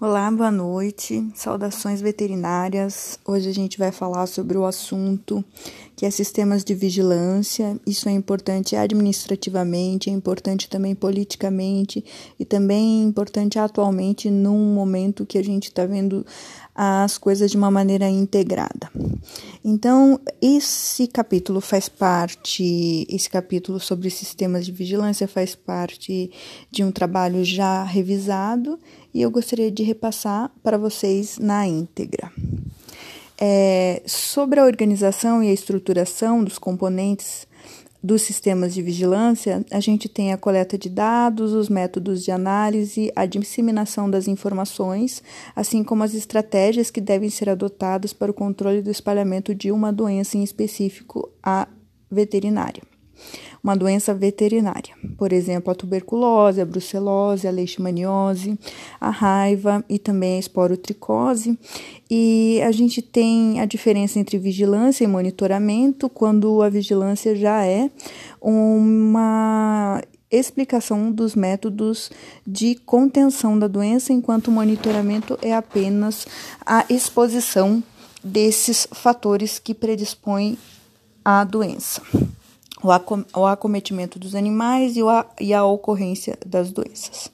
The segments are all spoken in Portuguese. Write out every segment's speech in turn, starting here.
Olá, boa noite. Saudações veterinárias. Hoje a gente vai falar sobre o assunto que é sistemas de vigilância. Isso é importante administrativamente, é importante também politicamente e também é importante atualmente num momento que a gente está vendo as coisas de uma maneira integrada. Então, esse capítulo faz parte, esse capítulo sobre sistemas de vigilância faz parte de um trabalho já revisado e eu gostaria de repassar para vocês na íntegra. É, sobre a organização e a estruturação dos componentes dos sistemas de vigilância, a gente tem a coleta de dados, os métodos de análise, a disseminação das informações, assim como as estratégias que devem ser adotadas para o controle do espalhamento de uma doença em específico à veterinária uma doença veterinária, por exemplo, a tuberculose, a brucelose, a leishmaniose, a raiva e também a esporotricose. E a gente tem a diferença entre vigilância e monitoramento, quando a vigilância já é uma explicação dos métodos de contenção da doença, enquanto o monitoramento é apenas a exposição desses fatores que predispõem à doença o, acom o acometimento dos animais e, o, e a ocorrência das doenças.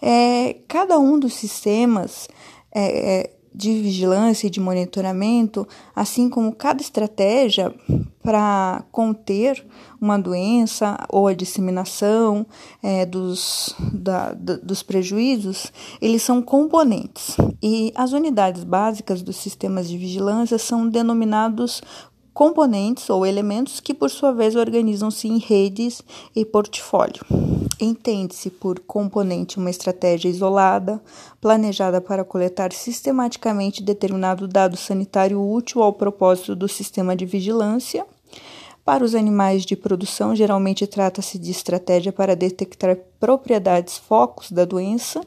É, cada um dos sistemas é, é, de vigilância e de monitoramento, assim como cada estratégia para conter uma doença ou a disseminação é, dos, da, dos prejuízos, eles são componentes. E as unidades básicas dos sistemas de vigilância são denominados componentes ou elementos que, por sua vez, organizam-se em redes e portfólio. Entende-se por componente uma estratégia isolada, planejada para coletar sistematicamente determinado dado sanitário útil ao propósito do sistema de vigilância. Para os animais de produção, geralmente trata-se de estratégia para detectar propriedades focos da doença,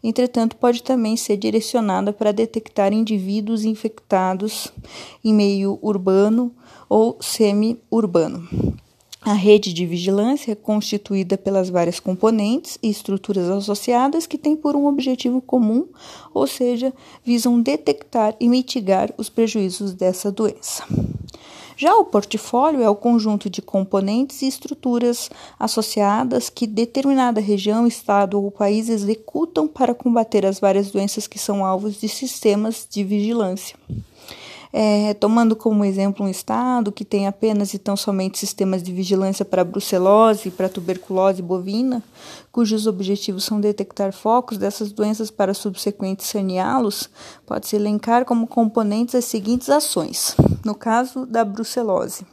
entretanto, pode também ser direcionada para detectar indivíduos infectados em meio urbano ou semi-urbano. A rede de vigilância é constituída pelas várias componentes e estruturas associadas que têm por um objetivo comum, ou seja, visam detectar e mitigar os prejuízos dessa doença. Já o portfólio é o conjunto de componentes e estruturas associadas que determinada região, estado ou país executam para combater as várias doenças que são alvos de sistemas de vigilância. É, tomando como exemplo um estado que tem apenas e tão somente sistemas de vigilância para brucelose e para tuberculose bovina, cujos objetivos são detectar focos dessas doenças para subsequentes saneá-los, pode-se elencar como componentes as seguintes ações. No caso da brucelose,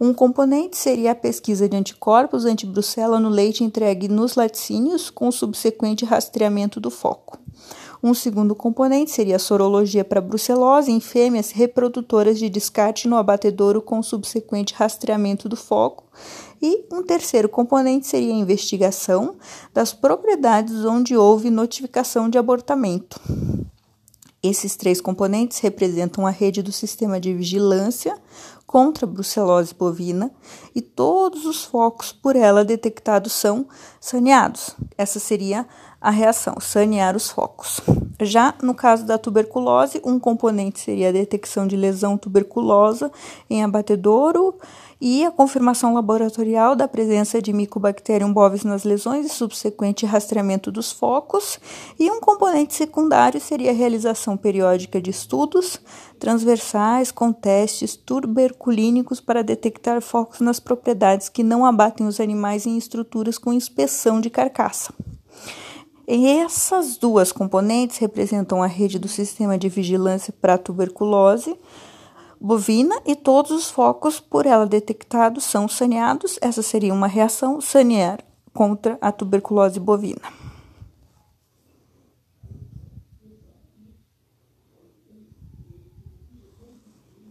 um componente seria a pesquisa de anticorpos anti-brucela no leite entregue nos laticínios, com subsequente rastreamento do foco. Um segundo componente seria a sorologia para brucelose em fêmeas reprodutoras de descarte no abatedouro com subsequente rastreamento do foco. E um terceiro componente seria a investigação das propriedades onde houve notificação de abortamento. Esses três componentes representam a rede do sistema de vigilância contra a brucelose bovina e todos os focos por ela detectados são saneados. Essa seria a reação, sanear os focos. Já no caso da tuberculose, um componente seria a detecção de lesão tuberculosa em abatedouro e a confirmação laboratorial da presença de Mycobacterium bovis nas lesões e subsequente rastreamento dos focos. E um componente secundário seria a realização periódica de estudos transversais com testes tuberculínicos para detectar focos nas propriedades que não abatem os animais em estruturas com inspeção de carcaça. Essas duas componentes representam a rede do sistema de vigilância para a tuberculose bovina e todos os focos por ela detectados são saneados. Essa seria uma reação sanear contra a tuberculose bovina.